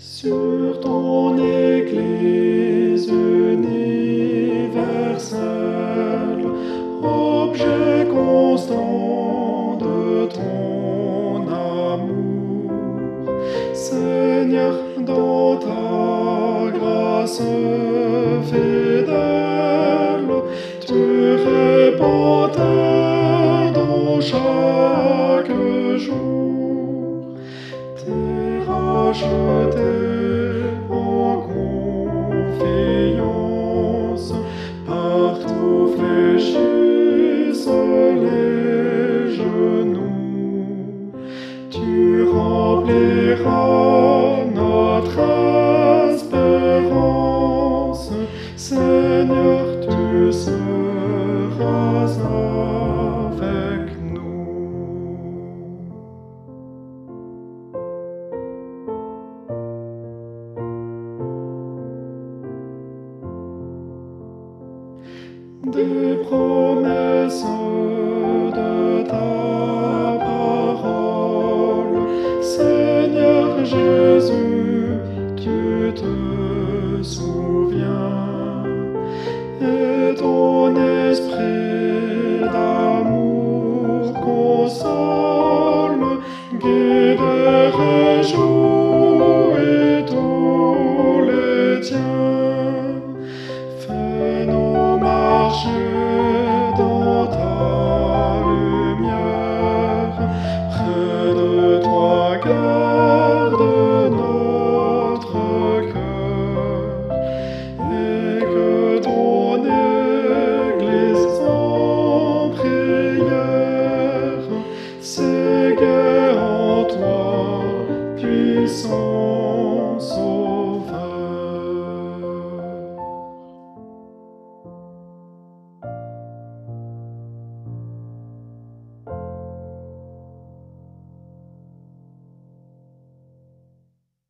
sur ton Église universelle, objet constant de ton amour. Seigneur, dans ta grâce en confiance, partout fléchissent les genoux. Tu rempliras notre espérance, Seigneur, tu seras Des promesses de ta parole, Seigneur Jésus, tu te souviens, et ton sou.